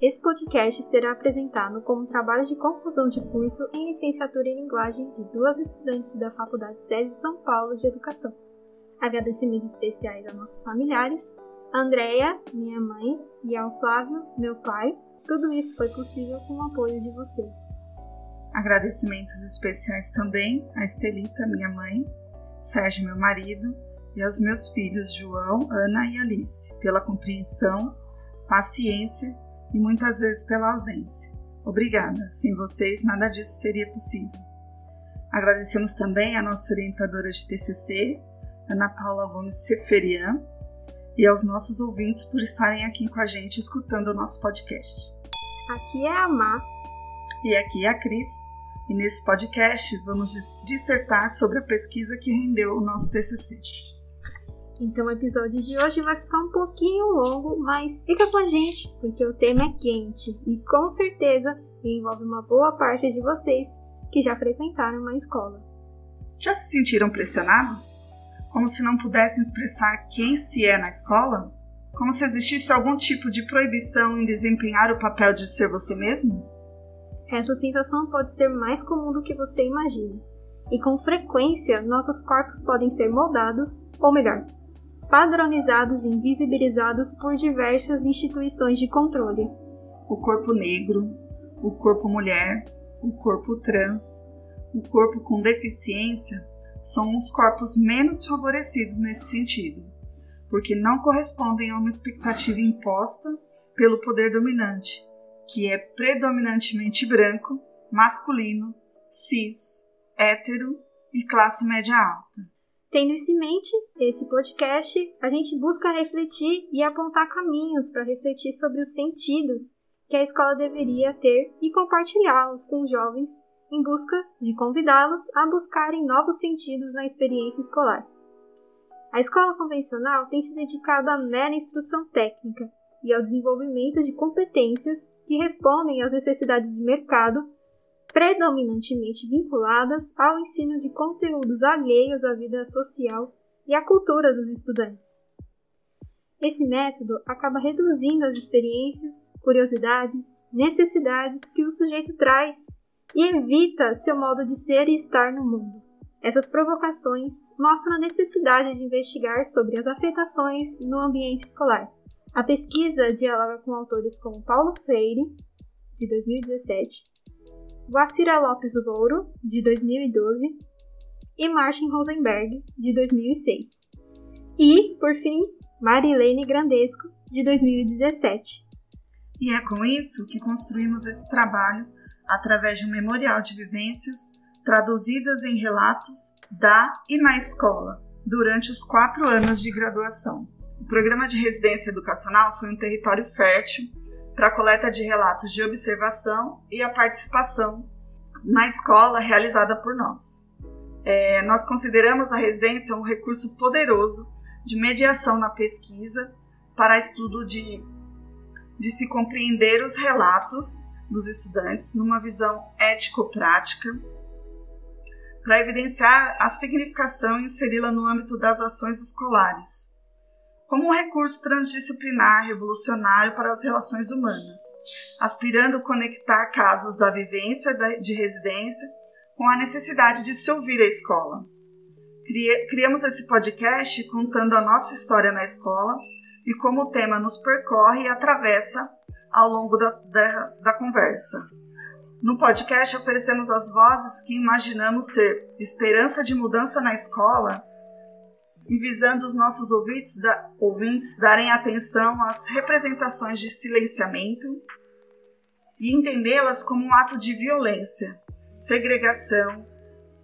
Esse podcast será apresentado como trabalho de conclusão de curso em licenciatura em linguagem de duas estudantes da Faculdade SESI São Paulo de Educação. Agradecimentos especiais a nossos familiares, a Andrea, minha mãe, e ao Flávio, meu pai. Tudo isso foi possível com o apoio de vocês. Agradecimentos especiais também a Estelita, minha mãe, Sérgio, meu marido, e aos meus filhos João, Ana e Alice, pela compreensão, paciência e muitas vezes pela ausência. Obrigada, sem vocês nada disso seria possível. Agradecemos também a nossa orientadora de TCC, Ana Paula Gomes Seferian, e aos nossos ouvintes por estarem aqui com a gente escutando o nosso podcast. Aqui é a Má. E aqui é a Cris. E nesse podcast vamos dissertar sobre a pesquisa que rendeu o nosso TCC. Então o episódio de hoje vai ficar um pouquinho longo, mas fica com a gente, porque o tema é quente e com certeza envolve uma boa parte de vocês que já frequentaram uma escola. Já se sentiram pressionados? Como se não pudessem expressar quem se é na escola? Como se existisse algum tipo de proibição em desempenhar o papel de ser você mesmo? Essa sensação pode ser mais comum do que você imagina. E com frequência, nossos corpos podem ser moldados, ou melhor, padronizados e invisibilizados por diversas instituições de controle. O corpo negro, o corpo mulher, o corpo trans, o corpo com deficiência são os corpos menos favorecidos nesse sentido, porque não correspondem a uma expectativa imposta pelo poder dominante, que é predominantemente branco, masculino, cis, hétero e classe média alta. Tendo isso em mente, esse podcast, a gente busca refletir e apontar caminhos para refletir sobre os sentidos que a escola deveria ter e compartilhá-los com os jovens em busca de convidá-los a buscarem novos sentidos na experiência escolar. A escola convencional tem se dedicado à mera instrução técnica e ao desenvolvimento de competências que respondem às necessidades de mercado predominantemente vinculadas ao ensino de conteúdos alheios à vida social e à cultura dos estudantes. Esse método acaba reduzindo as experiências, curiosidades, necessidades que o sujeito traz e evita seu modo de ser e estar no mundo. Essas provocações mostram a necessidade de investigar sobre as afetações no ambiente escolar. A pesquisa dialoga com autores como Paulo Freire, de 2017, Guacira Lopes Louro, de 2012, e Martin Rosenberg, de 2006. E, por fim, Marilene Grandesco, de 2017. E é com isso que construímos esse trabalho através de um memorial de vivências traduzidas em relatos da e na escola durante os quatro anos de graduação. O programa de residência educacional foi um território fértil para a coleta de relatos de observação e a participação na escola realizada por nós. É, nós consideramos a residência um recurso poderoso de mediação na pesquisa para estudo de, de se compreender os relatos dos estudantes numa visão ético-prática, para evidenciar a significação e inseri-la no âmbito das ações escolares como um recurso transdisciplinar revolucionário para as relações humanas, aspirando conectar casos da vivência de residência com a necessidade de se ouvir a escola. Criamos esse podcast contando a nossa história na escola e como o tema nos percorre e atravessa ao longo da, da, da conversa. No podcast, oferecemos as vozes que imaginamos ser esperança de mudança na escola e visando os nossos ouvintes, da, ouvintes darem atenção às representações de silenciamento e entendê-las como um ato de violência, segregação,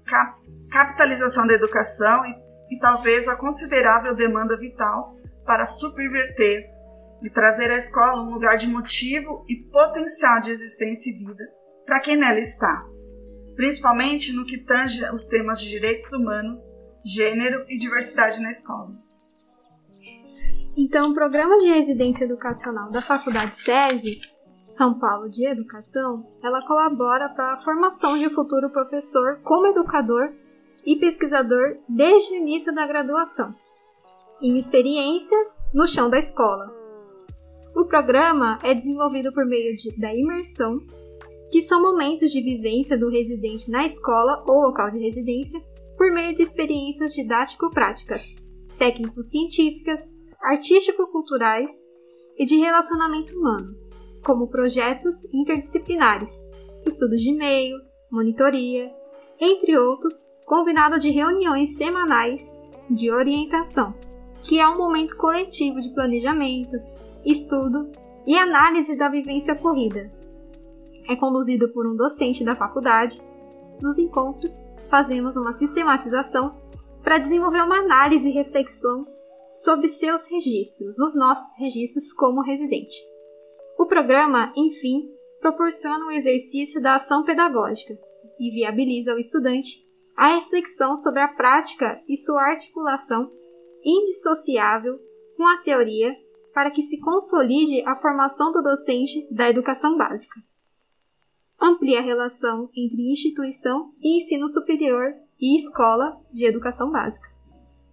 cap, capitalização da educação e, e talvez a considerável demanda vital para subverter e trazer à escola um lugar de motivo e potencial de existência e vida para quem nela está, principalmente no que tange os temas de direitos humanos gênero e diversidade na escola. Então, o programa de residência educacional da Faculdade SESI, São Paulo de Educação, ela colabora para a formação de futuro professor como educador e pesquisador desde o início da graduação, em experiências no chão da escola. O programa é desenvolvido por meio de, da imersão, que são momentos de vivência do residente na escola ou local de residência, por meio de experiências didático-práticas, técnico-científicas, artístico-culturais e de relacionamento humano, como projetos interdisciplinares, estudos de meio, monitoria, entre outros, combinado de reuniões semanais de orientação, que é um momento coletivo de planejamento, estudo e análise da vivência ocorrida. É conduzido por um docente da faculdade. Nos encontros, fazemos uma sistematização para desenvolver uma análise e reflexão sobre seus registros, os nossos registros como residente. O programa, enfim, proporciona um exercício da ação pedagógica e viabiliza ao estudante a reflexão sobre a prática e sua articulação indissociável com a teoria para que se consolide a formação do docente da educação básica. Amplia a relação entre instituição e ensino superior e escola de educação básica,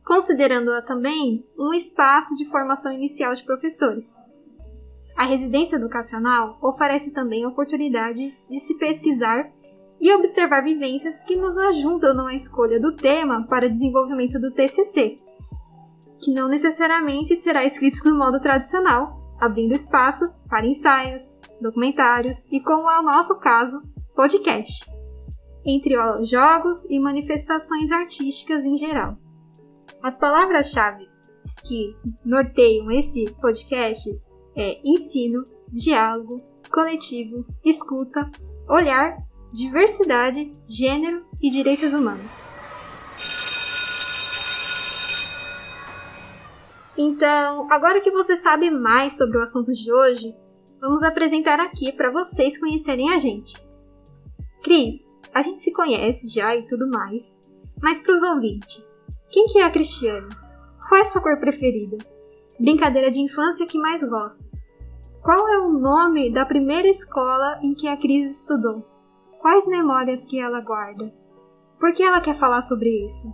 considerando-a também um espaço de formação inicial de professores. A residência educacional oferece também a oportunidade de se pesquisar e observar vivências que nos ajudam na escolha do tema para desenvolvimento do TCC, que não necessariamente será escrito no modo tradicional, abrindo espaço para ensaios, documentários e, como é o nosso caso, podcast, entre jogos e manifestações artísticas em geral. As palavras-chave que norteiam esse podcast é ensino, diálogo, coletivo, escuta, olhar diversidade, gênero e direitos humanos. Então, agora que você sabe mais sobre o assunto de hoje, vamos apresentar aqui para vocês conhecerem a gente. Cris, a gente se conhece já e tudo mais, mas para os ouvintes, quem que é a Cristiane? Qual é a sua cor preferida? Brincadeira de infância que mais gosta? Qual é o nome da primeira escola em que a Cris estudou? Quais memórias que ela guarda? Por que ela quer falar sobre isso?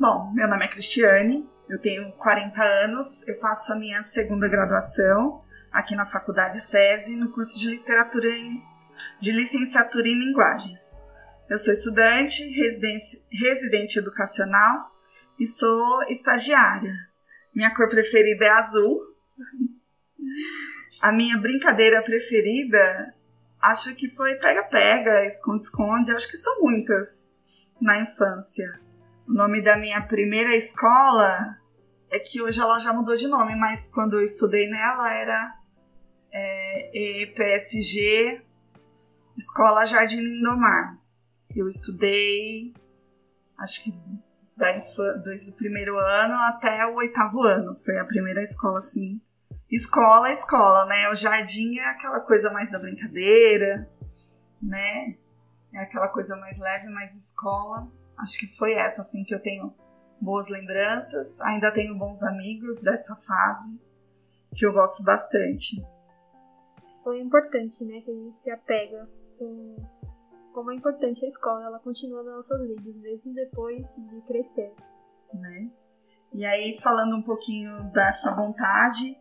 Bom, meu nome é Cristiane, eu tenho 40 anos, eu faço a minha segunda graduação aqui na Faculdade SESI, no curso de literatura de licenciatura em linguagens. Eu sou estudante, residente educacional e sou estagiária. Minha cor preferida é azul. A minha brincadeira preferida acho que foi pega-pega, esconde-esconde, acho que são muitas na infância. O nome da minha primeira escola é que hoje ela já mudou de nome, mas quando eu estudei nela era é, EPSG Escola Jardim Lindomar. Eu estudei, acho que da desde o primeiro ano até o oitavo ano. Foi a primeira escola, assim, Escola é escola, né? O jardim é aquela coisa mais da brincadeira, né? É aquela coisa mais leve, mas escola, acho que foi essa, assim, que eu tenho boas lembranças. Ainda tenho bons amigos dessa fase, que eu gosto bastante. Foi importante, né? Que a gente se apega com como é importante a escola. Ela continua nas nossas vidas, mesmo depois de crescer. Né? E aí, falando um pouquinho dessa vontade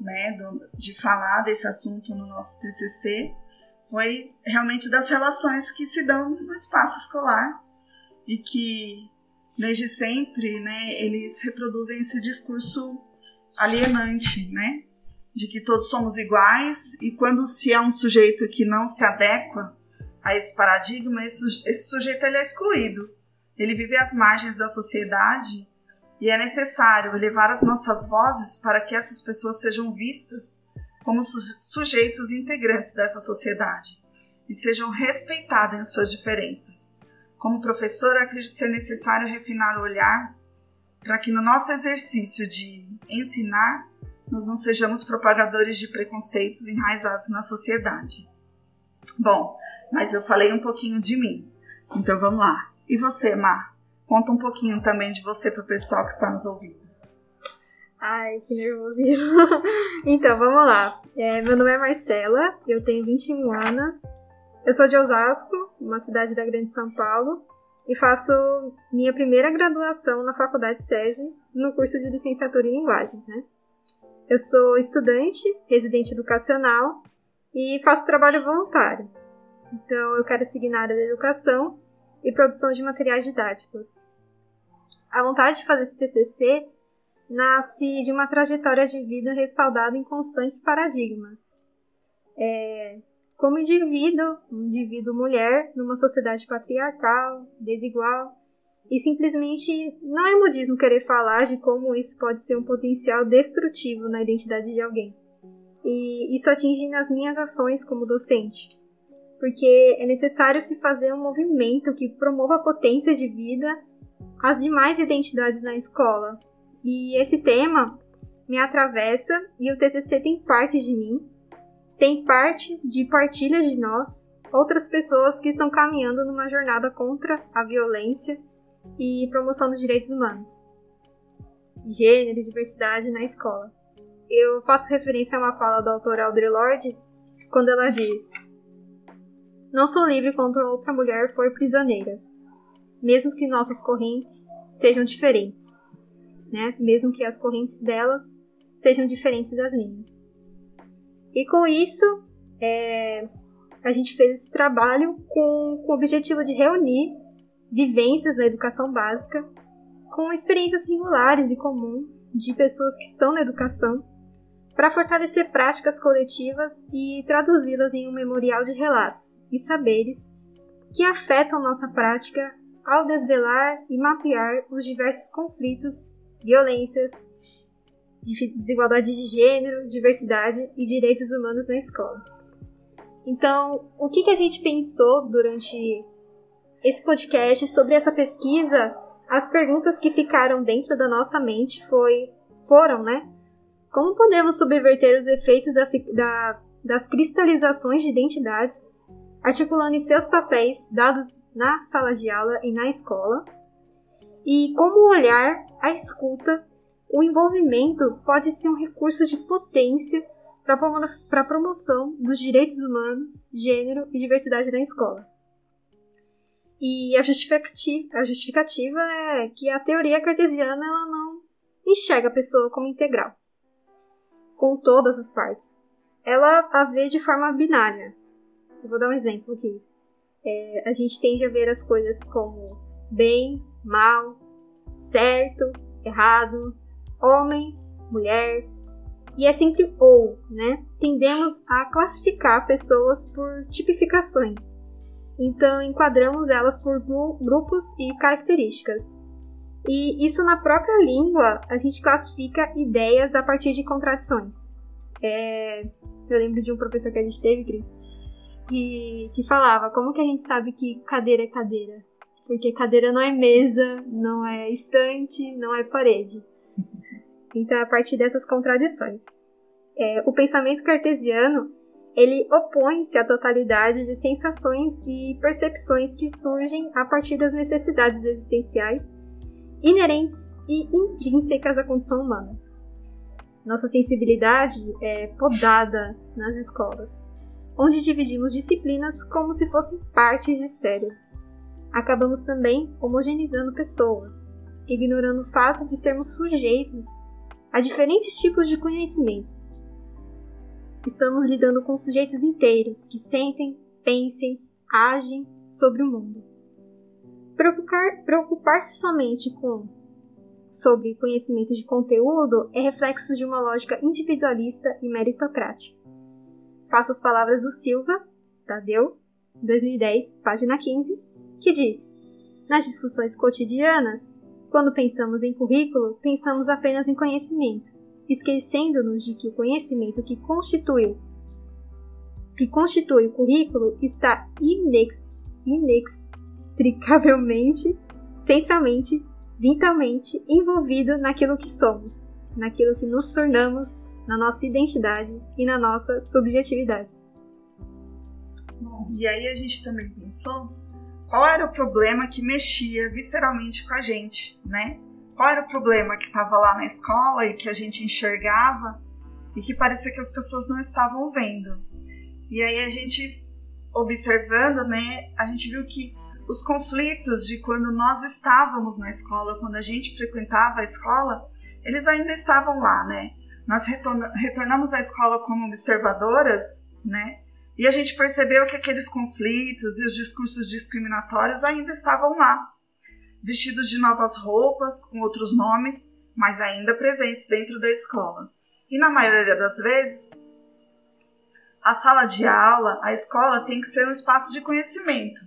né, do, de falar desse assunto no nosso TCC foi realmente das relações que se dão no espaço escolar e que desde sempre, né, eles reproduzem esse discurso alienante, né, de que todos somos iguais e quando se é um sujeito que não se adequa a esse paradigma, esse, esse sujeito ele é excluído. Ele vive às margens da sociedade e é necessário elevar as nossas vozes para que essas pessoas sejam vistas como sujeitos integrantes dessa sociedade e sejam respeitadas em suas diferenças. Como professora, acredito ser necessário refinar o olhar para que no nosso exercício de ensinar, nós não sejamos propagadores de preconceitos enraizados na sociedade. Bom, mas eu falei um pouquinho de mim, então vamos lá. E você, Mar? Conta um pouquinho também de você para o pessoal que está nos ouvindo. Ai, que nervosismo. então, vamos lá. É, meu nome é Marcela, eu tenho 21 anos. Eu sou de Osasco, uma cidade da Grande São Paulo, e faço minha primeira graduação na Faculdade SESI, no curso de licenciatura em linguagens, né? Eu sou estudante, residente educacional e faço trabalho voluntário. Então, eu quero seguir na área da educação e produção de materiais didáticos. A vontade de fazer esse TCC nasce de uma trajetória de vida respaldada em constantes paradigmas. É, como indivíduo, um indivíduo mulher, numa sociedade patriarcal, desigual, e simplesmente não é modismo querer falar de como isso pode ser um potencial destrutivo na identidade de alguém. E isso atinge nas minhas ações como docente, porque é necessário se fazer um movimento que promova a potência de vida às demais identidades na escola. E esse tema me atravessa e o TCC tem parte de mim, tem partes de partilhas de nós, outras pessoas que estão caminhando numa jornada contra a violência e promoção dos direitos humanos. Gênero e diversidade na escola. Eu faço referência a uma fala da autora Audre Lorde quando ela diz: Não sou livre quando outra mulher for prisioneira, mesmo que nossas correntes sejam diferentes, né? Mesmo que as correntes delas sejam diferentes das minhas. E com isso, é, a gente fez esse trabalho com, com o objetivo de reunir vivências na educação básica com experiências singulares e comuns de pessoas que estão na educação para fortalecer práticas coletivas e traduzi-las em um memorial de relatos e saberes que afetam nossa prática ao desvelar e mapear os diversos conflitos, violências, desigualdade de gênero, diversidade e direitos humanos na escola. Então, o que, que a gente pensou durante esse podcast sobre essa pesquisa? As perguntas que ficaram dentro da nossa mente foi, foram, né? Como podemos subverter os efeitos das, da, das cristalizações de identidades, articulando em seus papéis dados na sala de aula e na escola? E como o olhar, a escuta o envolvimento pode ser um recurso de potência para a promoção dos direitos humanos, gênero e diversidade na escola. E a justificativa, a justificativa é que a teoria cartesiana ela não enxerga a pessoa como integral, com todas as partes. Ela a vê de forma binária. Eu vou dar um exemplo aqui. É, a gente tende a ver as coisas como bem, mal, certo, errado, homem, mulher, e é sempre ou, né? Tendemos a classificar pessoas por tipificações. Então, enquadramos elas por grupos e características. E isso na própria língua, a gente classifica ideias a partir de contradições. É... Eu lembro de um professor que a gente teve, Cris, que, que falava como que a gente sabe que cadeira é cadeira? Porque cadeira não é mesa, não é estante, não é parede. Então, a partir dessas contradições. É, o pensamento cartesiano ele opõe-se à totalidade de sensações e percepções que surgem a partir das necessidades existenciais inerentes e intrínsecas à condição humana. Nossa sensibilidade é podada nas escolas, onde dividimos disciplinas como se fossem partes de cérebro. Acabamos também homogeneizando pessoas, ignorando o fato de sermos sujeitos a diferentes tipos de conhecimentos. Estamos lidando com sujeitos inteiros que sentem, pensem, agem sobre o mundo. Preocupar-se preocupar somente com sobre conhecimento de conteúdo é reflexo de uma lógica individualista e meritocrática. Faço as palavras do Silva, Tadeu, 2010, página 15, que diz: Nas discussões cotidianas, quando pensamos em currículo, pensamos apenas em conhecimento, esquecendo-nos de que o conhecimento que constitui, que constitui o currículo está inex, inextricavelmente, centralmente, vitalmente envolvido naquilo que somos, naquilo que nos tornamos, na nossa identidade e na nossa subjetividade. Bom, e aí a gente também pensou qual era o problema que mexia visceralmente com a gente, né? Qual era o problema que estava lá na escola e que a gente enxergava e que parecia que as pessoas não estavam vendo. E aí a gente observando, né, a gente viu que os conflitos de quando nós estávamos na escola, quando a gente frequentava a escola, eles ainda estavam lá, né? nós retornamos à escola como observadoras, né? E a gente percebeu que aqueles conflitos e os discursos discriminatórios ainda estavam lá, vestidos de novas roupas, com outros nomes, mas ainda presentes dentro da escola. E na maioria das vezes, a sala de aula, a escola tem que ser um espaço de conhecimento,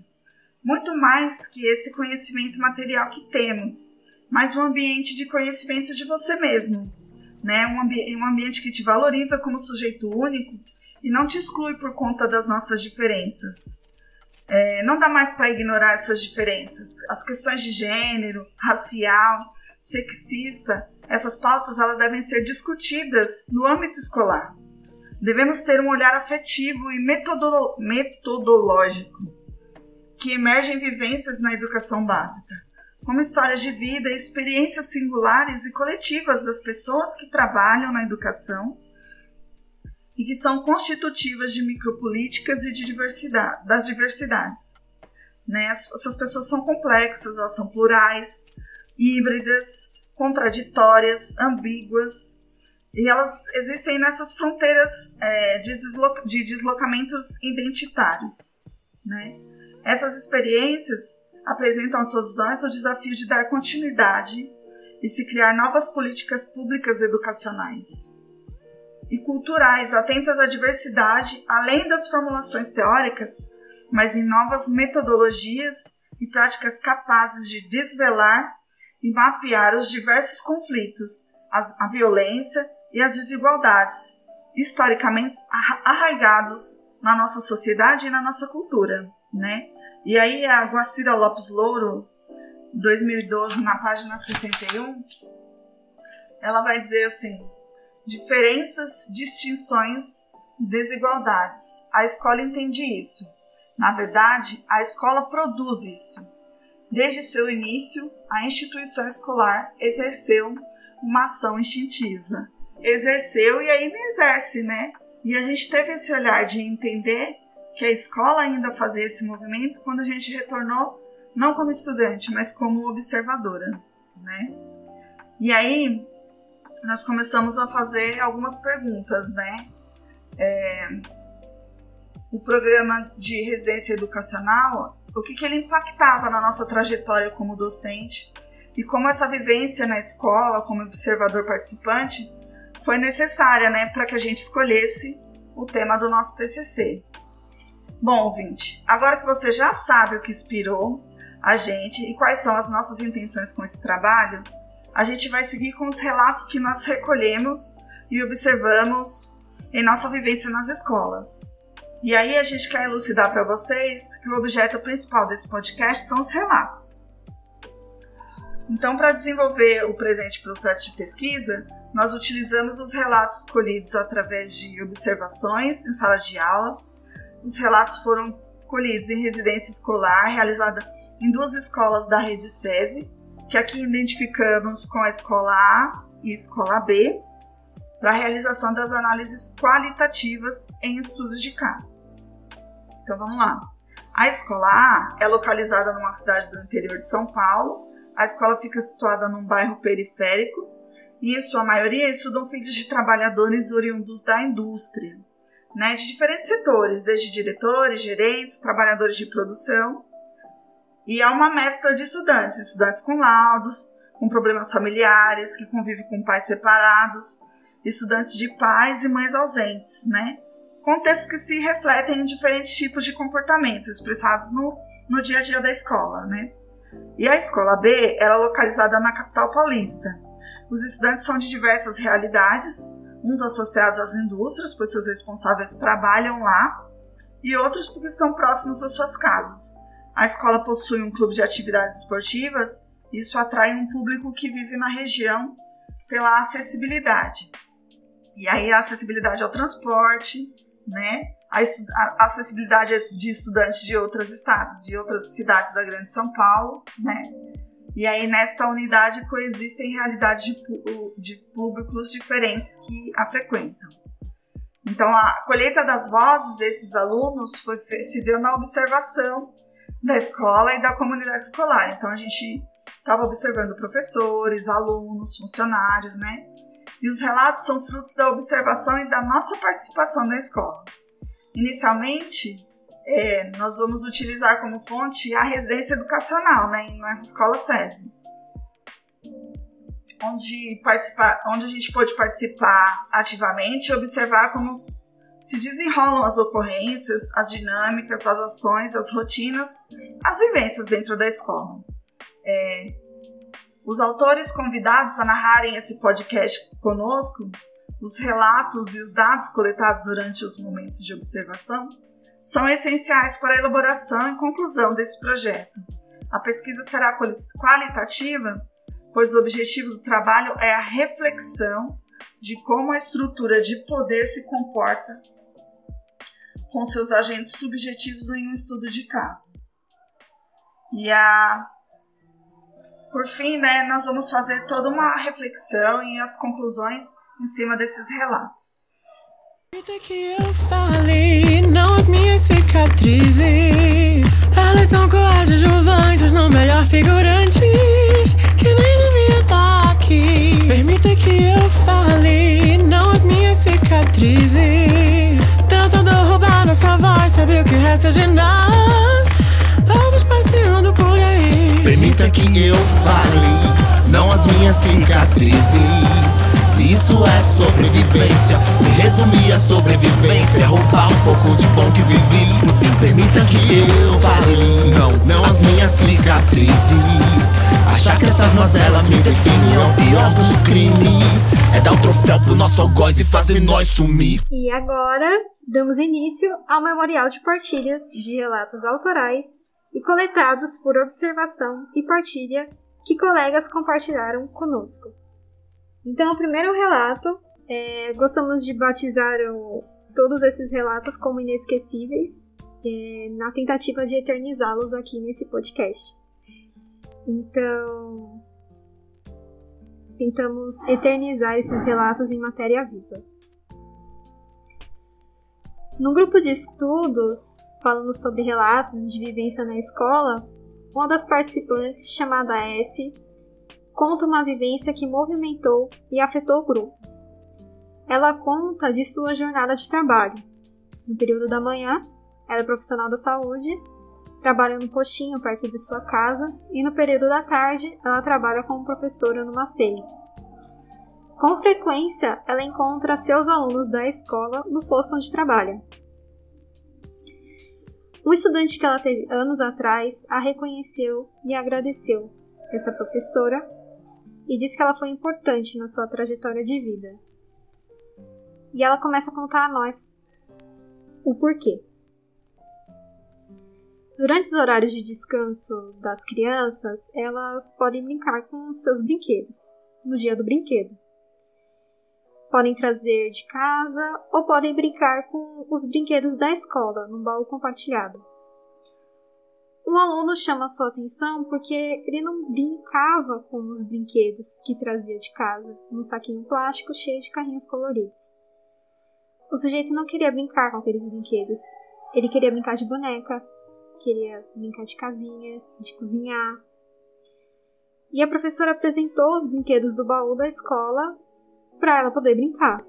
muito mais que esse conhecimento material que temos, mas um ambiente de conhecimento de você mesmo, né? Um, ambi um ambiente que te valoriza como sujeito único e não te exclui por conta das nossas diferenças. É, não dá mais para ignorar essas diferenças. As questões de gênero, racial, sexista, essas pautas elas devem ser discutidas no âmbito escolar. Devemos ter um olhar afetivo e metodolo metodológico que emergem vivências na educação básica, como histórias de vida e experiências singulares e coletivas das pessoas que trabalham na educação e que são constitutivas de micropolíticas e de diversidade, das diversidades. Né? Essas pessoas são complexas, elas são plurais, híbridas, contraditórias, ambíguas, e elas existem nessas fronteiras é, de, de deslocamentos identitários. Né? Essas experiências apresentam a todos nós o desafio de dar continuidade e se criar novas políticas públicas educacionais e culturais atentas à diversidade, além das formulações teóricas, mas em novas metodologias e práticas capazes de desvelar e mapear os diversos conflitos, a violência e as desigualdades, historicamente arraigados na nossa sociedade e na nossa cultura, né? E aí a Guacira Lopes Louro, 2012, na página 61, ela vai dizer assim: diferenças, distinções, desigualdades. A escola entende isso. Na verdade, a escola produz isso. Desde seu início, a instituição escolar exerceu uma ação instintiva. Exerceu e ainda exerce, né? E a gente teve esse olhar de entender que a escola ainda fazia esse movimento quando a gente retornou não como estudante, mas como observadora, né? E aí nós começamos a fazer algumas perguntas, né? É, o programa de residência educacional, o que, que ele impactava na nossa trajetória como docente e como essa vivência na escola, como observador participante, foi necessária, né, para que a gente escolhesse o tema do nosso TCC. Bom, ouvinte, agora que você já sabe o que inspirou a gente e quais são as nossas intenções com esse trabalho, a gente vai seguir com os relatos que nós recolhemos e observamos em nossa vivência nas escolas. E aí a gente quer elucidar para vocês que o objeto principal desse podcast são os relatos. Então, para desenvolver o presente processo de pesquisa, nós utilizamos os relatos colhidos através de observações em sala de aula. Os relatos foram colhidos em residência escolar realizada em duas escolas da rede SESI, que aqui identificamos com a escola A e escola B, para a realização das análises qualitativas em estudos de caso. Então vamos lá. A escola A é localizada numa cidade do interior de São Paulo. A escola fica situada num bairro periférico e, em sua maioria, estudam filhos de trabalhadores oriundos da indústria, né, de diferentes setores, desde diretores, gerentes, trabalhadores de produção e há uma mescla de estudantes, estudantes com laudos, com problemas familiares, que convivem com pais separados, estudantes de pais e mães ausentes, né? Contextos que se refletem em diferentes tipos de comportamentos expressados no, no dia a dia da escola, né? E a escola B era localizada na capital paulista. Os estudantes são de diversas realidades, uns associados às indústrias, pois seus responsáveis trabalham lá, e outros porque estão próximos das suas casas. A escola possui um clube de atividades esportivas, isso atrai um público que vive na região pela acessibilidade. E aí a acessibilidade ao transporte, né? A, acessibilidade de estudantes de outras estados, de outras cidades da Grande São Paulo, né? E aí nesta unidade coexistem realidades de, de públicos diferentes que a frequentam. Então a colheita das vozes desses alunos foi, se deu na observação da escola e da comunidade escolar. Então a gente estava observando professores, alunos, funcionários, né? e os relatos são frutos da observação e da nossa participação na escola. Inicialmente, é, nós vamos utilizar como fonte a residência educacional né, nas escolas SESI, onde, participar, onde a gente pode participar ativamente e observar como se desenrolam as ocorrências, as dinâmicas, as ações, as rotinas, as vivências dentro da escola. É, os autores convidados a narrarem esse podcast conosco, os relatos e os dados coletados durante os momentos de observação, são essenciais para a elaboração e conclusão desse projeto. A pesquisa será qualitativa, pois o objetivo do trabalho é a reflexão de como a estrutura de poder se comporta com seus agentes subjetivos em um estudo de caso. E a por fim, né, nós vamos fazer toda uma reflexão e as conclusões em cima desses relatos. que eu falei, não as minhas cicatrizes. Elas são coadjuvantes, não melhor figurantes. Que nem devia estar aqui. Permita que eu fale, não as minhas cicatrizes. Tentando roubar nossa voz, sabe o que resta de nada? Por aí. Permita que eu fale, não as minhas cicatrizes. Se isso é sobrevivência, me resumir a sobrevivência. Roubar um pouco de bom que vivi. No fim, permita que eu fale, não, não as minhas cicatrizes. Achar que essas mazelas me definem é o pior dos crimes. É dar o um troféu pro nosso algoz e fazer nós sumir. E agora, damos início ao memorial de partilhas de relatos autorais e coletados por observação e partilha que colegas compartilharam conosco. Então, o primeiro relato, é, gostamos de batizar o, todos esses relatos como inesquecíveis, é, na tentativa de eternizá-los aqui nesse podcast. Então, tentamos eternizar esses relatos em matéria viva. No grupo de estudos, falando sobre relatos de vivência na escola, uma das participantes, chamada S, conta uma vivência que movimentou e afetou o grupo. Ela conta de sua jornada de trabalho. No período da manhã, ela é profissional da saúde, trabalha no postinho perto de sua casa, e no período da tarde, ela trabalha como professora no Macei. Com frequência, ela encontra seus alunos da escola no posto onde trabalha, um estudante que ela teve anos atrás a reconheceu e agradeceu essa professora e disse que ela foi importante na sua trajetória de vida. E ela começa a contar a nós o porquê. Durante os horários de descanso das crianças, elas podem brincar com seus brinquedos no dia do brinquedo podem trazer de casa ou podem brincar com os brinquedos da escola no baú compartilhado. Um aluno chama sua atenção porque ele não brincava com os brinquedos que trazia de casa, num saquinho plástico cheio de carrinhos coloridos. O sujeito não queria brincar com aqueles brinquedos. Ele queria brincar de boneca, queria brincar de casinha, de cozinhar. E a professora apresentou os brinquedos do baú da escola para ela poder brincar.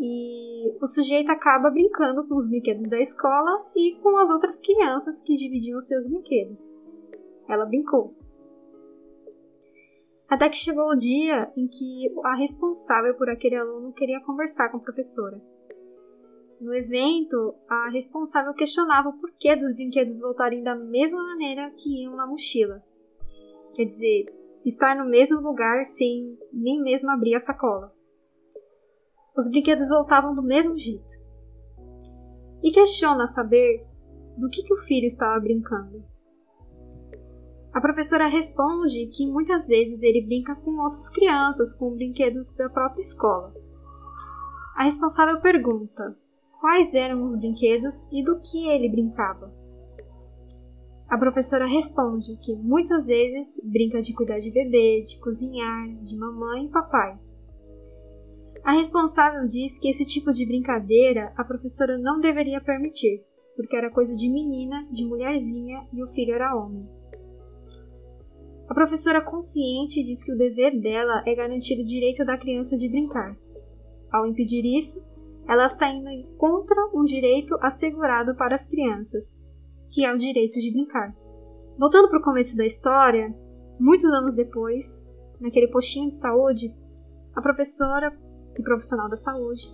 E o sujeito acaba brincando com os brinquedos da escola e com as outras crianças que dividiam seus brinquedos. Ela brincou. Até que chegou o dia em que a responsável por aquele aluno queria conversar com a professora. No evento, a responsável questionava o porquê dos brinquedos voltarem da mesma maneira que iam na mochila. Quer dizer, estar no mesmo lugar sem nem mesmo abrir a sacola. Os brinquedos voltavam do mesmo jeito. E questiona saber do que, que o filho estava brincando. A professora responde que muitas vezes ele brinca com outras crianças com brinquedos da própria escola. A responsável pergunta quais eram os brinquedos e do que ele brincava. A professora responde que muitas vezes brinca de cuidar de bebê, de cozinhar, de mamãe e papai. A responsável diz que esse tipo de brincadeira a professora não deveria permitir, porque era coisa de menina, de mulherzinha e o filho era homem. A professora consciente diz que o dever dela é garantir o direito da criança de brincar. Ao impedir isso, ela está indo contra um direito assegurado para as crianças, que é o direito de brincar. Voltando para o começo da história, muitos anos depois, naquele postinho de saúde, a professora e profissional da saúde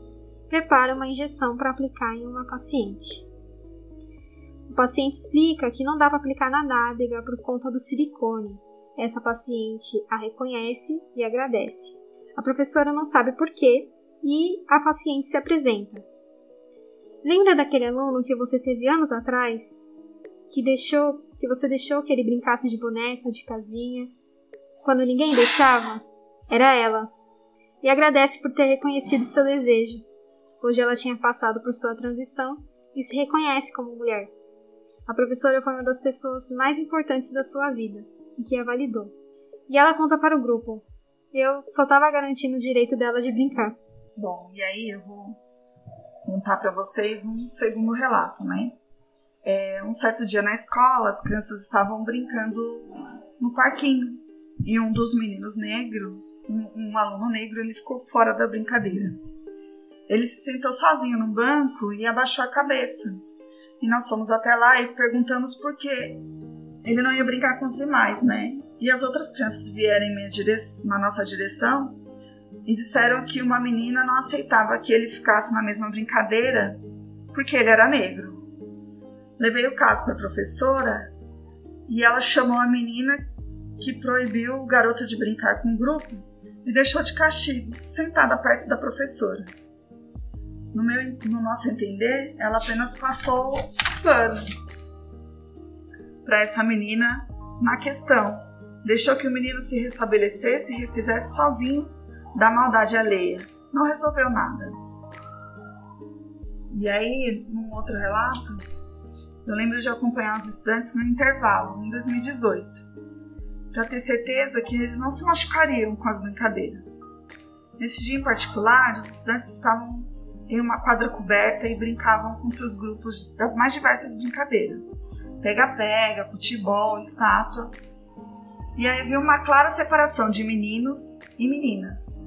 prepara uma injeção para aplicar em uma paciente. O paciente explica que não dá para aplicar na nádega por conta do silicone. Essa paciente a reconhece e agradece. A professora não sabe por quê e a paciente se apresenta. Lembra daquele aluno que você teve anos atrás, que deixou, que você deixou que ele brincasse de boneca, de casinha, quando ninguém deixava? Era ela. E agradece por ter reconhecido seu desejo. Hoje ela tinha passado por sua transição e se reconhece como mulher. A professora foi uma das pessoas mais importantes da sua vida e que a validou. E ela conta para o grupo: Eu só estava garantindo o direito dela de brincar. Bom, e aí eu vou contar para vocês um segundo relato, né? É, um certo dia na escola, as crianças estavam brincando no parquinho e um dos meninos negros, um, um aluno negro, ele ficou fora da brincadeira. Ele se sentou sozinho num banco e abaixou a cabeça. E nós fomos até lá e perguntamos por que ele não ia brincar com os demais, né? E as outras crianças vieram na nossa direção e disseram que uma menina não aceitava que ele ficasse na mesma brincadeira porque ele era negro. Levei o caso para a professora e ela chamou a menina que proibiu o garoto de brincar com o grupo e deixou de castigo, sentada perto da professora. No, meu, no nosso entender, ela apenas passou pano para essa menina na questão. Deixou que o menino se restabelecesse e refizesse sozinho da maldade alheia. Não resolveu nada. E aí, num outro relato, eu lembro de acompanhar os estudantes no intervalo, em 2018, para ter certeza que eles não se machucariam com as brincadeiras. Nesse dia em particular, os estudantes estavam em uma quadra coberta e brincavam com seus grupos das mais diversas brincadeiras: pega-pega, futebol, estátua. E aí havia uma clara separação de meninos e meninas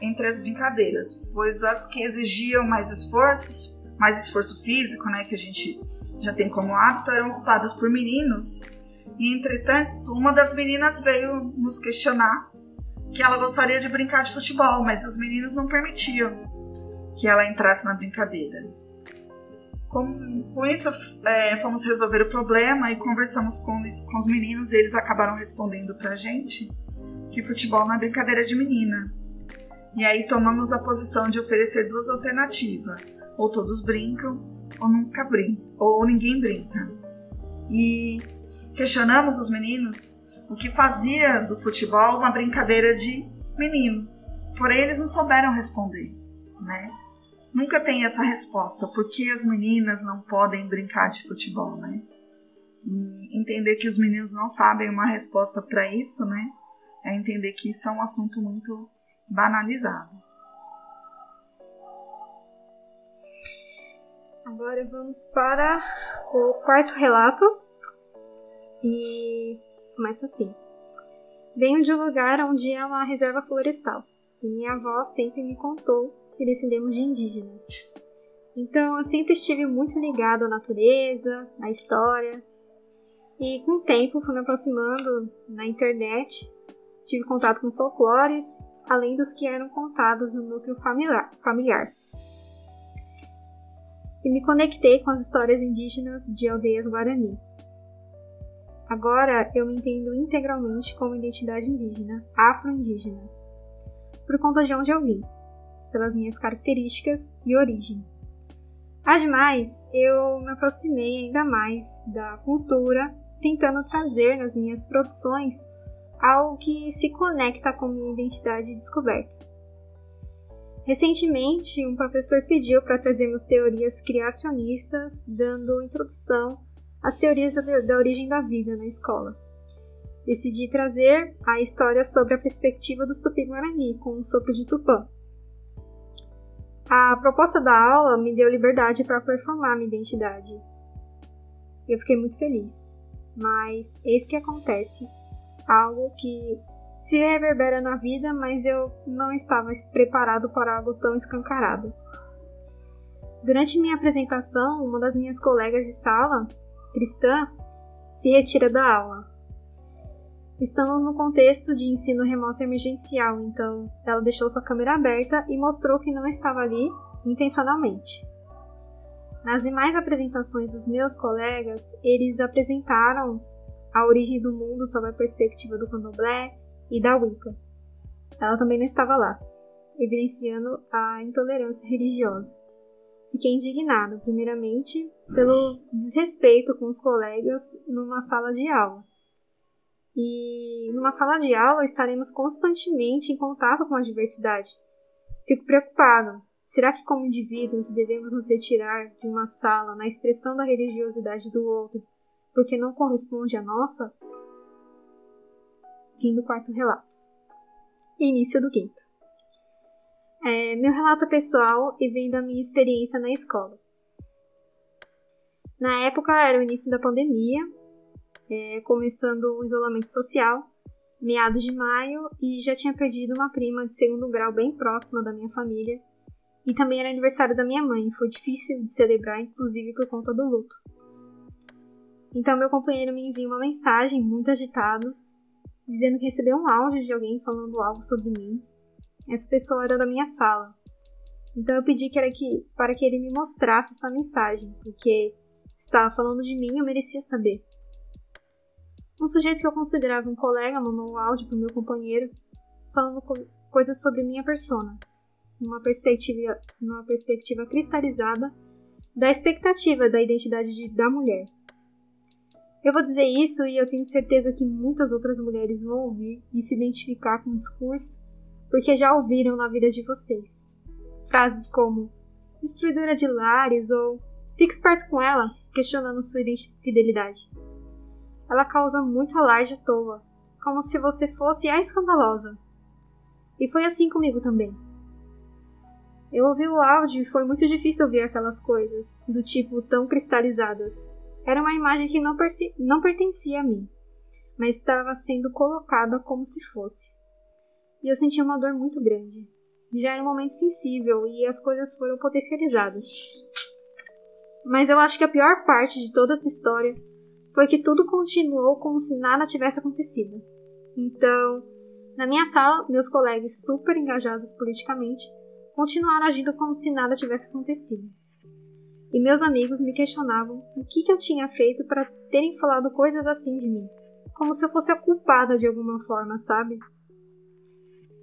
entre as brincadeiras, pois as que exigiam mais esforços, mais esforço físico, né, que a gente já tem como hábito, eram ocupadas por meninos. E entretanto, uma das meninas veio nos questionar que ela gostaria de brincar de futebol, mas os meninos não permitiam que ela entrasse na brincadeira. Com, com isso, é, fomos resolver o problema e conversamos com, com os meninos e eles acabaram respondendo pra gente que futebol não é brincadeira de menina. E aí tomamos a posição de oferecer duas alternativas: ou todos brincam, ou nunca brincam, ou ninguém brinca. E questionamos os meninos o que fazia do futebol uma brincadeira de menino. Porém, eles não souberam responder, né? nunca tem essa resposta. Por que as meninas não podem brincar de futebol, né? E entender que os meninos não sabem uma resposta para isso, né? É entender que isso é um assunto muito banalizado. Agora vamos para o quarto relato. E começa assim. Venho de um lugar onde é uma reserva florestal. E minha avó sempre me contou e descendemos de indígenas. Então eu sempre estive muito ligado à natureza, à história, e com o tempo fui me aproximando na internet, tive contato com folclores, além dos que eram contados no núcleo familiar. E me conectei com as histórias indígenas de aldeias Guarani. Agora eu me entendo integralmente como identidade indígena, afro-indígena, por conta de onde eu vim pelas minhas características e origem. Ademais, eu me aproximei ainda mais da cultura, tentando trazer nas minhas produções algo que se conecta com minha identidade descoberta. Recentemente, um professor pediu para trazermos teorias criacionistas, dando introdução às teorias da origem da vida na escola. Decidi trazer a história sobre a perspectiva dos Tupi-Guarani, com um sopro de Tupã, a proposta da aula me deu liberdade para performar minha identidade. Eu fiquei muito feliz. Mas eis que acontece algo que se reverbera na vida, mas eu não estava preparado para algo tão escancarado. Durante minha apresentação, uma das minhas colegas de sala, cristã, se retira da aula. Estamos no contexto de ensino remoto emergencial, então ela deixou sua câmera aberta e mostrou que não estava ali intencionalmente. Nas demais apresentações dos meus colegas, eles apresentaram a origem do mundo sob a perspectiva do candomblé e da Wicca. Ela também não estava lá, evidenciando a intolerância religiosa. Fiquei indignado, primeiramente, pelo desrespeito com os colegas numa sala de aula. E numa sala de aula estaremos constantemente em contato com a diversidade. Fico preocupado. Será que, como indivíduos, devemos nos retirar de uma sala na expressão da religiosidade do outro porque não corresponde à nossa? Fim do quarto relato. Início do quinto. É, meu relato pessoal e vem da minha experiência na escola. Na época era o início da pandemia, é, começando o isolamento social, meados de maio, e já tinha perdido uma prima de segundo grau bem próxima da minha família, e também era aniversário da minha mãe, foi difícil de celebrar, inclusive por conta do luto. Então meu companheiro me envia uma mensagem muito agitado, dizendo que recebeu um áudio de alguém falando algo sobre mim, essa pessoa era da minha sala. Então eu pedi que era que, para que ele me mostrasse essa mensagem, porque se estava falando de mim, eu merecia saber. Um sujeito que eu considerava um colega mandou um áudio para o meu companheiro falando co coisas sobre minha persona, numa perspectiva, numa perspectiva cristalizada da expectativa da identidade de, da mulher. Eu vou dizer isso e eu tenho certeza que muitas outras mulheres vão ouvir e se identificar com o discurso porque já ouviram na vida de vocês. Frases como destruidora de lares ou fique esperto com ela, questionando sua fidelidade. Ela causa muito alarde à toa, como se você fosse a escandalosa. E foi assim comigo também. Eu ouvi o áudio e foi muito difícil ouvir aquelas coisas, do tipo tão cristalizadas. Era uma imagem que não, não pertencia a mim, mas estava sendo colocada como se fosse e eu senti uma dor muito grande. Já era um momento sensível e as coisas foram potencializadas. Mas eu acho que a pior parte de toda essa história foi que tudo continuou como se nada tivesse acontecido. Então, na minha sala, meus colegas super engajados politicamente continuaram agindo como se nada tivesse acontecido. E meus amigos me questionavam o que, que eu tinha feito para terem falado coisas assim de mim, como se eu fosse a culpada de alguma forma, sabe?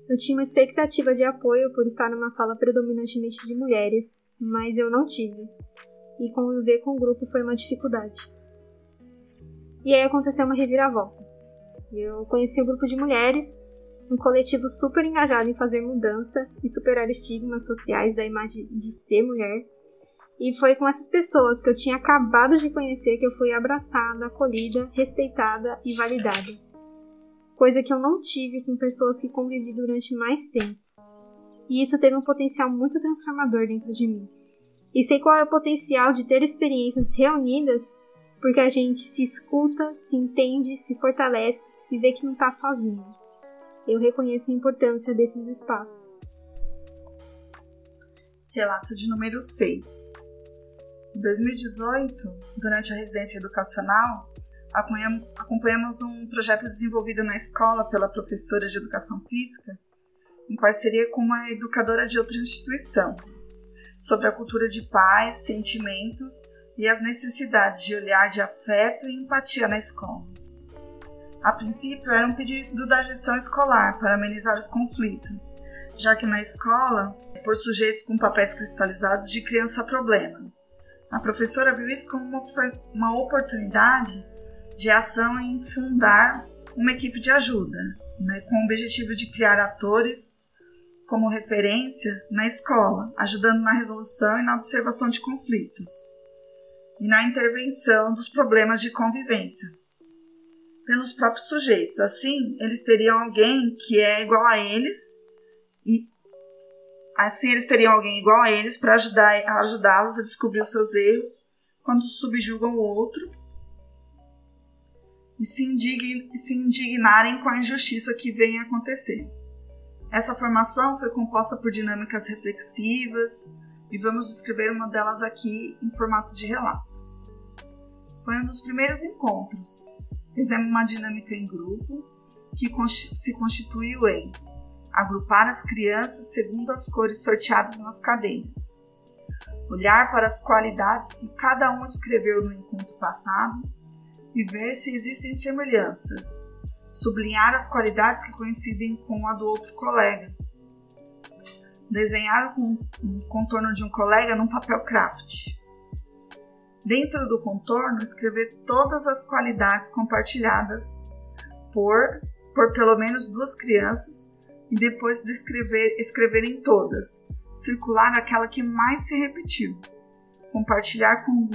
Eu tinha uma expectativa de apoio por estar numa sala predominantemente de mulheres, mas eu não tive. E conviver com o grupo foi uma dificuldade. E aí aconteceu uma reviravolta. Eu conheci um grupo de mulheres, um coletivo super engajado em fazer mudança e superar estigmas sociais da imagem de ser mulher. E foi com essas pessoas que eu tinha acabado de conhecer que eu fui abraçada, acolhida, respeitada e validada coisa que eu não tive com pessoas que convivi durante mais tempo. E isso teve um potencial muito transformador dentro de mim. E sei qual é o potencial de ter experiências reunidas, porque a gente se escuta, se entende, se fortalece e vê que não está sozinho. Eu reconheço a importância desses espaços. Relato de número 6. Em 2018, durante a residência educacional, acompanhamos um projeto desenvolvido na escola pela professora de educação física, em parceria com uma educadora de outra instituição, sobre a cultura de paz, sentimentos e as necessidades de olhar de afeto e empatia na escola. A princípio, era um pedido da gestão escolar para amenizar os conflitos, já que na escola, por sujeitos com papéis cristalizados de criança-problema. A professora viu isso como uma oportunidade de ação em fundar uma equipe de ajuda, né, com o objetivo de criar atores como referência na escola, ajudando na resolução e na observação de conflitos e na intervenção dos problemas de convivência pelos próprios sujeitos. Assim, eles teriam alguém que é igual a eles e assim eles teriam alguém igual a eles para ajudá-los a descobrir os seus erros quando subjugam o outro e se, indign se indignarem com a injustiça que vem acontecer. Essa formação foi composta por dinâmicas reflexivas e vamos descrever uma delas aqui em formato de relato. Foi um dos primeiros encontros. Fizemos uma dinâmica em grupo que se constituiu em agrupar as crianças segundo as cores sorteadas nas cadeiras, olhar para as qualidades que cada um escreveu no encontro passado e ver se existem semelhanças, sublinhar as qualidades que coincidem com a do outro colega, desenhar o contorno de um colega num papel craft. Dentro do contorno, escrever todas as qualidades compartilhadas por, por pelo menos duas crianças e depois descrever, escreverem todas, circular aquela que mais se repetiu, compartilhar com,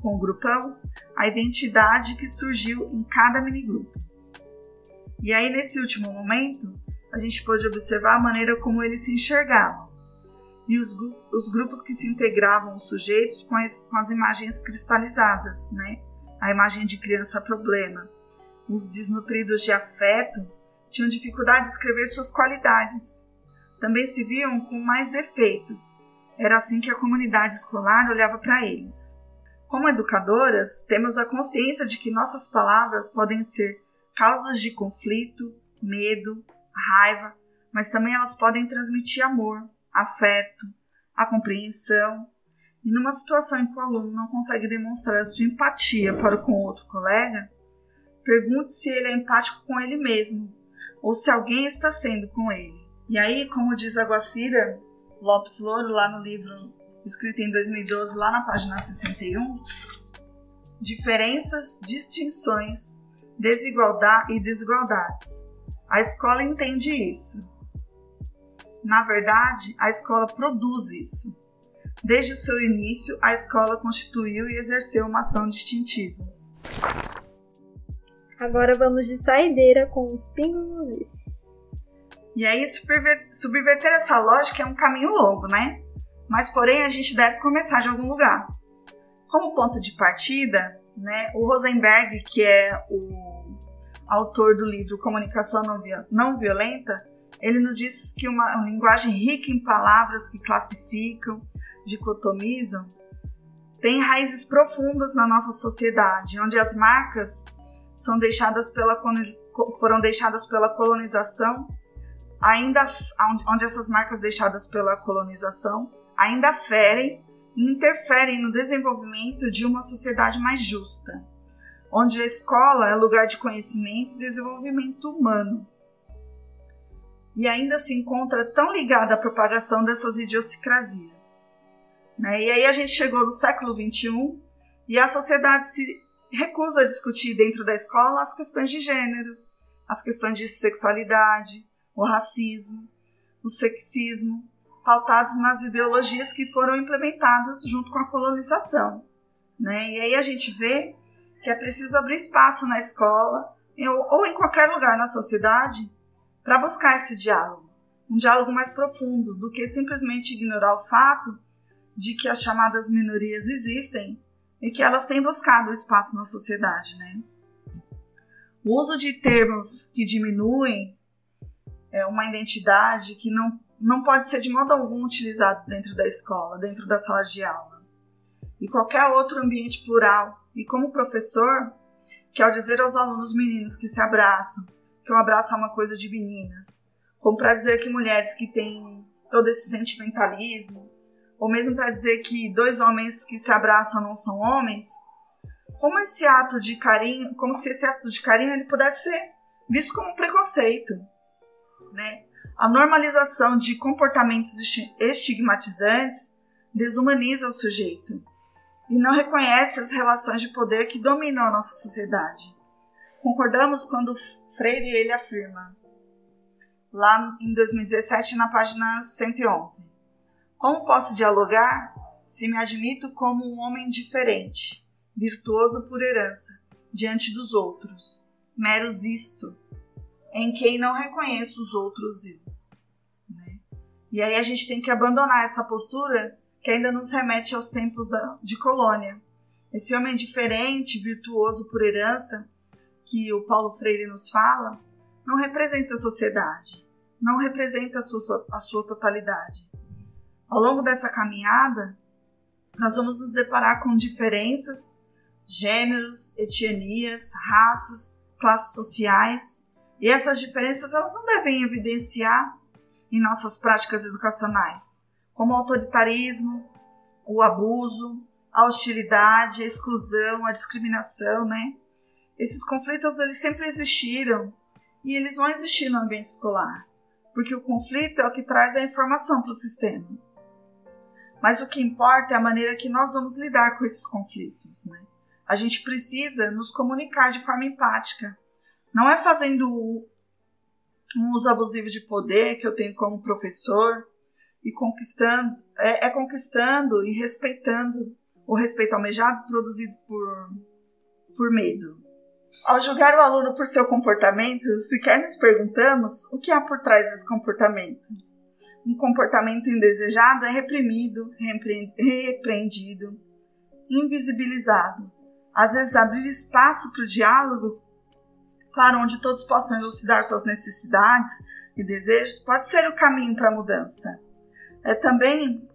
com o grupão a identidade que surgiu em cada minigrupo. E aí, nesse último momento, a gente pôde observar a maneira como eles se enxergavam e os, os grupos que se integravam os sujeitos com as, com as imagens cristalizadas, né? A imagem de criança problema. Os desnutridos de afeto tinham dificuldade de escrever suas qualidades. Também se viam com mais defeitos. Era assim que a comunidade escolar olhava para eles. Como educadoras, temos a consciência de que nossas palavras podem ser causas de conflito, medo, raiva, mas também elas podem transmitir amor, afeto, a compreensão. E numa situação em que o aluno não consegue demonstrar a sua empatia para com outro colega, pergunte se ele é empático com ele mesmo ou se alguém está sendo com ele. E aí, como diz a Guacira Lopes Louro lá no livro escrito em 2012, lá na página 61, diferenças, distinções, desigualdade e desigualdades. A escola entende isso. Na verdade, a escola produz isso. Desde o seu início, a escola constituiu e exerceu uma ação distintiva. Agora vamos de saideira com os pingos is. E aí, subverter essa lógica é um caminho longo, né? Mas, porém, a gente deve começar de algum lugar. Como ponto de partida, né, o Rosenberg, que é o autor do livro Comunicação Não Violenta, ele nos diz que uma, uma linguagem rica em palavras que classificam, dicotomizam, tem raízes profundas na nossa sociedade, onde as marcas são deixadas pela foram deixadas pela colonização, ainda onde essas marcas deixadas pela colonização ainda ferem e interferem no desenvolvimento de uma sociedade mais justa, onde a escola é lugar de conhecimento e desenvolvimento humano. E ainda se encontra tão ligada à propagação dessas idiosincrasias. Né? E aí a gente chegou no século XXI e a sociedade se recusa discutir dentro da escola as questões de gênero, as questões de sexualidade, o racismo, o sexismo, pautados nas ideologias que foram implementadas junto com a colonização. Né? E aí a gente vê que é preciso abrir espaço na escola ou em qualquer lugar na sociedade para buscar esse diálogo, um diálogo mais profundo do que simplesmente ignorar o fato de que as chamadas minorias existem e que elas têm buscado espaço na sociedade, né? O uso de termos que diminuem é uma identidade que não, não pode ser de modo algum utilizado dentro da escola, dentro da sala de aula. E qualquer outro ambiente plural. E como professor, que ao dizer aos alunos meninos que se abraçam, que o abraço é uma coisa de meninas, como para dizer que mulheres que têm todo esse sentimentalismo, ou mesmo para dizer que dois homens que se abraçam não são homens, como esse ato de carinho, como se esse ato de carinho ele pudesse ser visto como um preconceito, né? A normalização de comportamentos estigmatizantes desumaniza o sujeito e não reconhece as relações de poder que dominam a nossa sociedade. Concordamos quando Freire ele afirma, lá em 2017, na página 111. Como posso dialogar se me admito como um homem diferente, virtuoso por herança, diante dos outros, meros isto, em quem não reconheço os outros eu? Né? E aí a gente tem que abandonar essa postura que ainda nos remete aos tempos da, de colônia. Esse homem diferente, virtuoso por herança, que o Paulo Freire nos fala não representa a sociedade, não representa a sua, a sua totalidade. Ao longo dessa caminhada, nós vamos nos deparar com diferenças, gêneros, etnias, raças, classes sociais, e essas diferenças elas não devem evidenciar em nossas práticas educacionais, como o autoritarismo, o abuso, a hostilidade, a exclusão, a discriminação, né? Esses conflitos eles sempre existiram e eles vão existir no ambiente escolar, porque o conflito é o que traz a informação para o sistema. Mas o que importa é a maneira que nós vamos lidar com esses conflitos, né? A gente precisa nos comunicar de forma empática. Não é fazendo um uso abusivo de poder que eu tenho como professor e conquistando, é, é conquistando e respeitando o respeito almejado produzido por, por medo. Ao julgar o aluno por seu comportamento, sequer nos perguntamos o que há por trás desse comportamento. Um comportamento indesejado é reprimido, repreendido, invisibilizado. Às vezes, abrir espaço para o diálogo, para onde todos possam elucidar suas necessidades e desejos, pode ser o caminho para a mudança. É também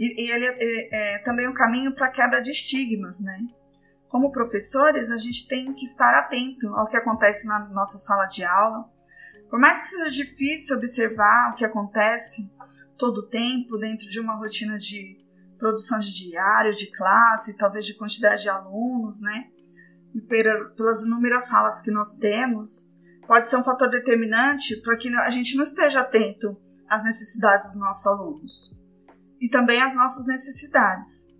e, e ele é, é, também um caminho para quebra de estigmas, né? Como professores, a gente tem que estar atento ao que acontece na nossa sala de aula, por mais que seja difícil observar o que acontece todo o tempo dentro de uma rotina de produção de diário, de classe, talvez de quantidade de alunos, né? E pelas inúmeras salas que nós temos, pode ser um fator determinante para que a gente não esteja atento às necessidades dos nossos alunos e também às nossas necessidades.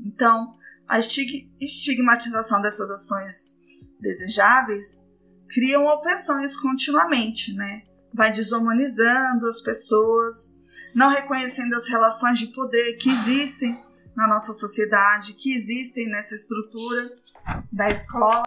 Então, a estigmatização dessas ações desejáveis criam opressões continuamente, né? Vai desumanizando as pessoas, não reconhecendo as relações de poder que existem na nossa sociedade, que existem nessa estrutura da escola.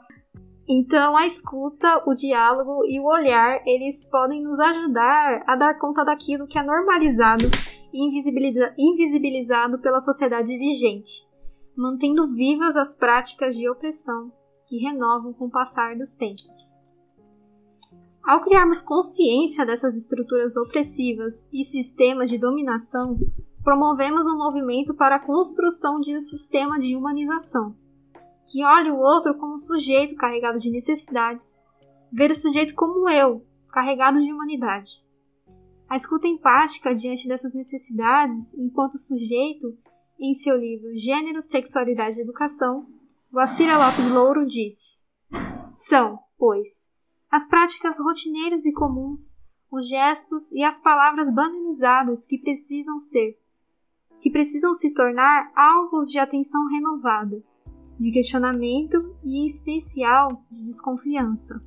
Então, a escuta, o diálogo e o olhar, eles podem nos ajudar a dar conta daquilo que é normalizado e invisibiliza invisibilizado pela sociedade vigente, mantendo vivas as práticas de opressão que renovam com o passar dos tempos. Ao criarmos consciência dessas estruturas opressivas e sistemas de dominação, promovemos um movimento para a construção de um sistema de humanização, que olhe o outro como um sujeito carregado de necessidades, ver o sujeito como eu, carregado de humanidade. A escuta empática diante dessas necessidades, enquanto sujeito, em seu livro Gênero, Sexualidade e Educação, Guacira Lopes Louro diz: São, pois, as práticas rotineiras e comuns, os gestos e as palavras banalizadas que precisam ser, que precisam se tornar alvos de atenção renovada, de questionamento e, em especial, de desconfiança.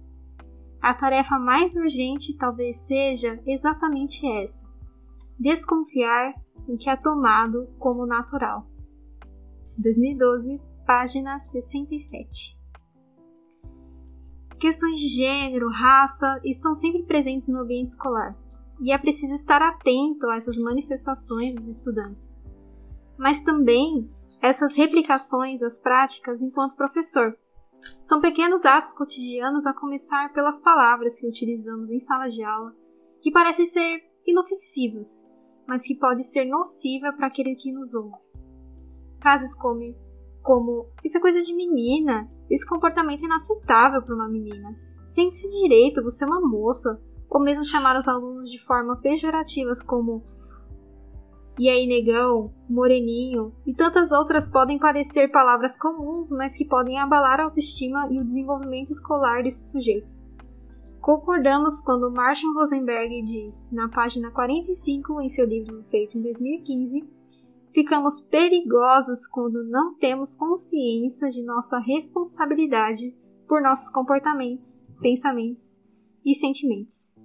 A tarefa mais urgente talvez seja exatamente essa: desconfiar do que é tomado como natural. 2012, página 67. Questões de gênero, raça estão sempre presentes no ambiente escolar, e é preciso estar atento a essas manifestações dos estudantes. Mas também essas replicações às práticas enquanto professor. São pequenos atos cotidianos a começar pelas palavras que utilizamos em sala de aula, que parecem ser inofensivas, mas que podem ser nociva para aquele que nos ouve. Frases como como isso é coisa de menina, esse comportamento é inaceitável para uma menina. Sem esse direito, você é uma moça, ou mesmo chamar os alunos de forma pejorativas como e aí negão, moreninho e tantas outras podem parecer palavras comuns, mas que podem abalar a autoestima e o desenvolvimento escolar desses sujeitos. Concordamos quando Marshall Rosenberg diz, na página 45 em seu livro feito em 2015, ficamos perigosos quando não temos consciência de nossa responsabilidade por nossos comportamentos, pensamentos e sentimentos.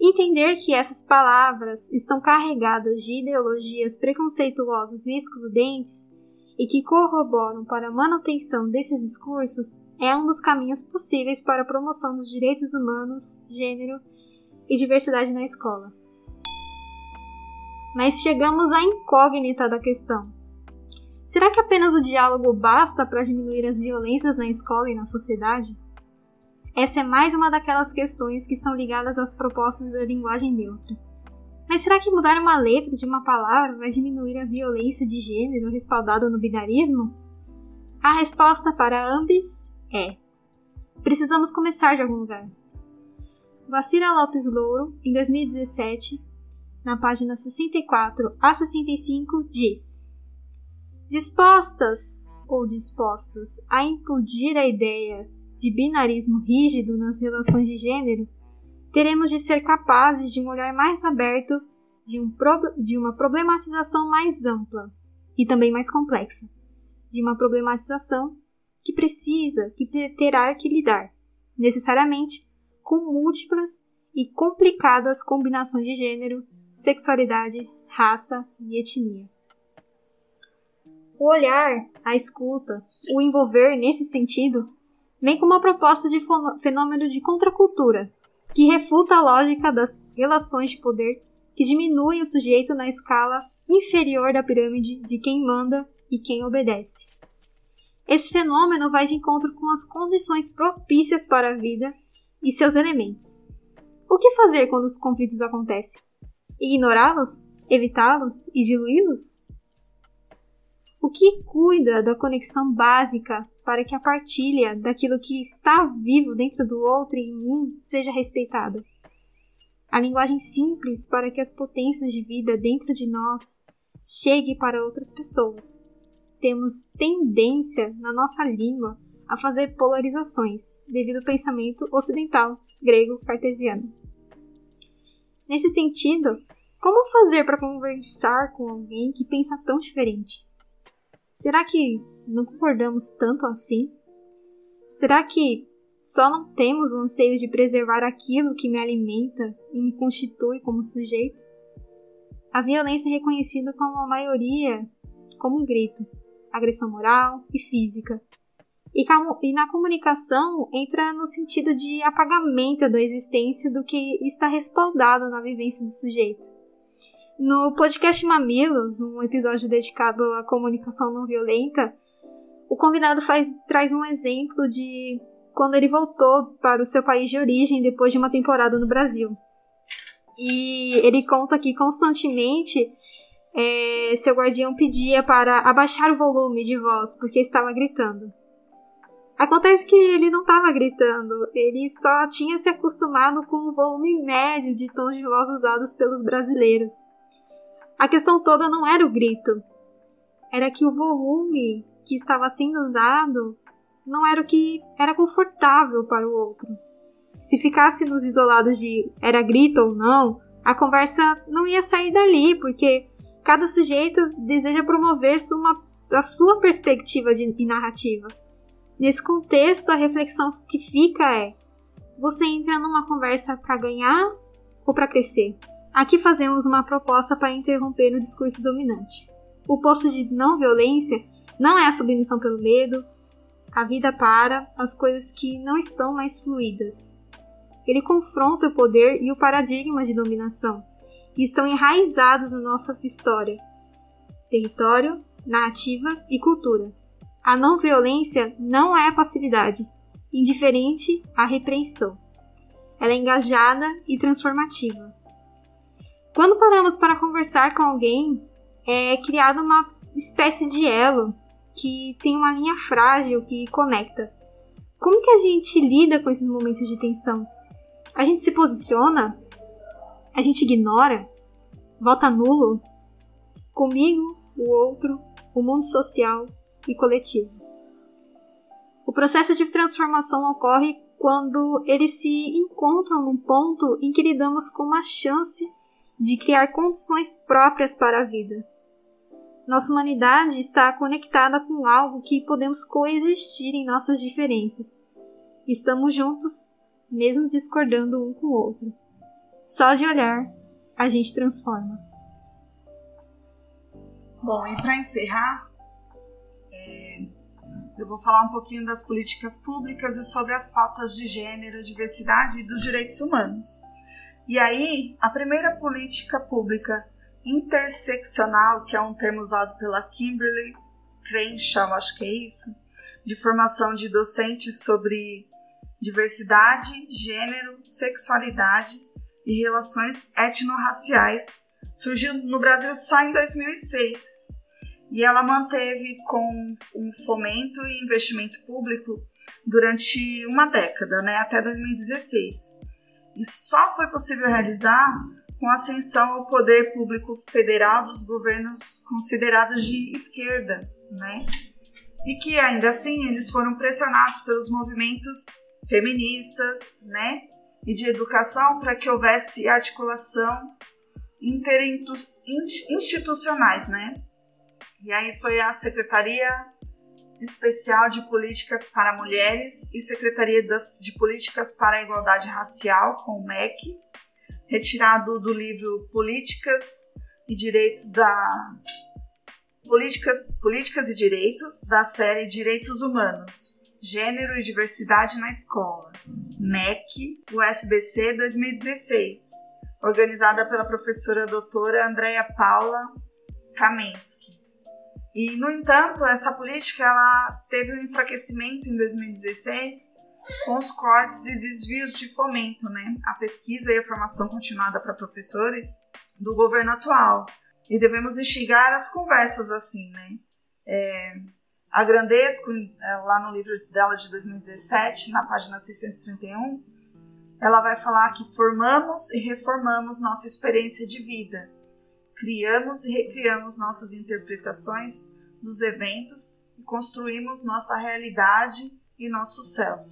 Entender que essas palavras estão carregadas de ideologias preconceituosas e excludentes e que corroboram para a manutenção desses discursos é um dos caminhos possíveis para a promoção dos direitos humanos, gênero e diversidade na escola. Mas chegamos à incógnita da questão. Será que apenas o diálogo basta para diminuir as violências na escola e na sociedade? Essa é mais uma daquelas questões que estão ligadas às propostas da linguagem neutra. Mas será que mudar uma letra de uma palavra vai diminuir a violência de gênero respaldada no binarismo? A resposta para ambos é: precisamos começar de algum lugar. Vacira Lopes Louro, em 2017, na página 64 a 65, diz: Dispostas ou dispostos a implodir a ideia de binarismo rígido nas relações de gênero, teremos de ser capazes de um olhar mais aberto de, um de uma problematização mais ampla e também mais complexa, de uma problematização que precisa, que terá que lidar, necessariamente, com múltiplas e complicadas combinações de gênero, sexualidade, raça e etnia. O olhar, a escuta, o envolver nesse sentido, vem com uma proposta de fenômeno de contracultura, que refuta a lógica das relações de poder que diminuem o sujeito na escala inferior da pirâmide de quem manda e quem obedece. Esse fenômeno vai de encontro com as condições propícias para a vida e seus elementos. O que fazer quando os conflitos acontecem? Ignorá-los? Evitá-los e diluí-los? O que cuida da conexão básica para que a partilha daquilo que está vivo dentro do outro e em mim seja respeitada? A linguagem simples para que as potências de vida dentro de nós chegue para outras pessoas. Temos tendência na nossa língua a fazer polarizações devido ao pensamento ocidental grego cartesiano. Nesse sentido, como fazer para conversar com alguém que pensa tão diferente? Será que não concordamos tanto assim? Será que só não temos o anseio de preservar aquilo que me alimenta e me constitui como sujeito? A violência é reconhecida como a maioria como um grito, agressão moral e física. E, e na comunicação entra no sentido de apagamento da existência do que está respaldado na vivência do sujeito. No podcast Mamilos, um episódio dedicado à comunicação não violenta, o convidado faz, traz um exemplo de quando ele voltou para o seu país de origem depois de uma temporada no Brasil. E ele conta que constantemente é, seu guardião pedia para abaixar o volume de voz porque estava gritando. Acontece que ele não estava gritando, ele só tinha se acostumado com o volume médio de tons de voz usados pelos brasileiros. A questão toda não era o grito, era que o volume que estava sendo usado não era o que era confortável para o outro. Se ficássemos isolados de era grito ou não, a conversa não ia sair dali, porque cada sujeito deseja promover uma, a sua perspectiva de, de narrativa. Nesse contexto, a reflexão que fica é: você entra numa conversa para ganhar ou para crescer? Aqui fazemos uma proposta para interromper o discurso dominante. O posto de não violência não é a submissão pelo medo, a vida para as coisas que não estão mais fluídas. Ele confronta o poder e o paradigma de dominação, que estão enraizados na nossa história, território, narrativa e cultura. A não violência não é passividade, indiferente à repreensão. Ela é engajada e transformativa. Quando paramos para conversar com alguém, é criada uma espécie de elo que tem uma linha frágil que conecta. Como que a gente lida com esses momentos de tensão? A gente se posiciona? A gente ignora? Vota nulo? Comigo, o outro, o mundo social e coletivo. O processo de transformação ocorre quando eles se encontram num ponto em que lidamos com uma chance de criar condições próprias para a vida. Nossa humanidade está conectada com algo que podemos coexistir em nossas diferenças. Estamos juntos, mesmo discordando um com o outro. Só de olhar, a gente transforma. Bom, e para encerrar, é, eu vou falar um pouquinho das políticas públicas e sobre as pautas de gênero, diversidade e dos direitos humanos. E aí, a primeira política pública interseccional, que é um termo usado pela Kimberly Crenshaw, acho que é isso, de formação de docentes sobre diversidade, gênero, sexualidade e relações etnorraciais, surgiu no Brasil só em 2006. E ela manteve com um fomento e investimento público durante uma década, né, até 2016. E só foi possível realizar com a ascensão ao poder público federal dos governos considerados de esquerda, né? E que ainda assim eles foram pressionados pelos movimentos feministas, né? E de educação para que houvesse articulação interinstitucionais, né? E aí foi a Secretaria Especial de Políticas para Mulheres e Secretaria das, de Políticas para a Igualdade Racial, com o MEC, retirado do livro Políticas e Direitos da Políticas, Políticas e Direitos, da série Direitos Humanos, Gênero e Diversidade na Escola, MEC, UFBC 2016, organizada pela professora doutora Andréa Paula Kamensky. E, no entanto, essa política ela teve um enfraquecimento em 2016 com os cortes e desvios de fomento, né? A pesquisa e a formação continuada para professores do governo atual. E devemos instigar as conversas assim, né? É, a Grandesco, é, lá no livro dela de 2017, na página 631, ela vai falar que formamos e reformamos nossa experiência de vida criamos e recriamos nossas interpretações dos eventos e construímos nossa realidade e nosso self.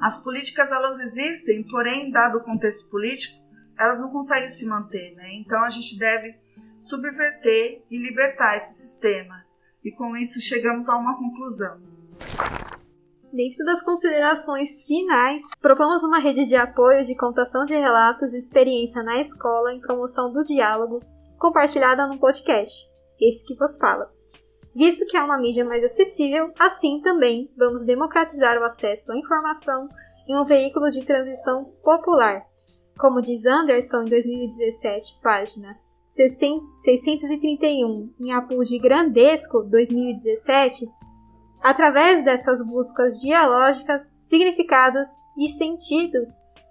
As políticas elas existem, porém, dado o contexto político, elas não conseguem se manter, né? Então a gente deve subverter e libertar esse sistema. E com isso chegamos a uma conclusão. Dentro das considerações finais, propomos uma rede de apoio de contação de relatos e experiência na escola em promoção do diálogo compartilhada no podcast, esse que vos fala. Visto que é uma mídia mais acessível, assim também vamos democratizar o acesso à informação em um veículo de transmissão popular. Como diz Anderson em 2017, página 631, em Apu de Grandesco 2017, através dessas buscas dialógicas, significados e sentidos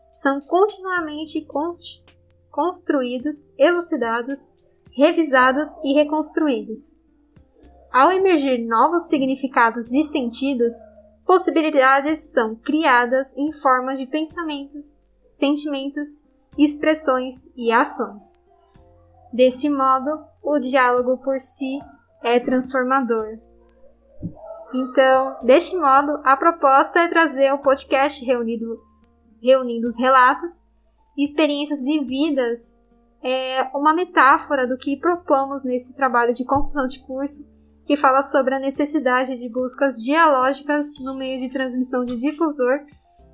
são continuamente construídos, elucidados revisados e reconstruídos. Ao emergir novos significados e sentidos, possibilidades são criadas em forma de pensamentos, sentimentos, expressões e ações. Desse modo, o diálogo por si é transformador. Então, deste modo, a proposta é trazer o podcast reunido, reunindo os relatos e experiências vividas é uma metáfora do que propomos nesse trabalho de conclusão de curso, que fala sobre a necessidade de buscas dialógicas no meio de transmissão de difusor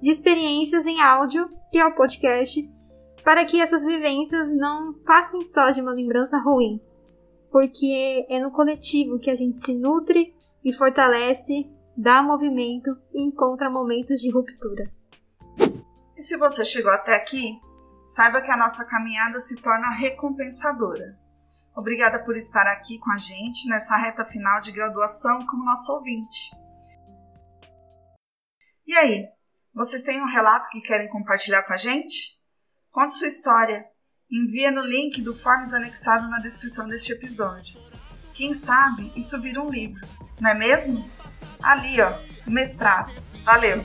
de experiências em áudio, que é o podcast, para que essas vivências não passem só de uma lembrança ruim, porque é no coletivo que a gente se nutre e fortalece, dá movimento e encontra momentos de ruptura. E se você chegou até aqui, saiba que a nossa caminhada se torna recompensadora. Obrigada por estar aqui com a gente nessa reta final de graduação como nosso ouvinte. E aí, vocês têm um relato que querem compartilhar com a gente? Conte sua história. Envia no link do Forms anexado na descrição deste episódio. Quem sabe isso vira um livro, não é mesmo? Ali, ó, mestrado. Valeu!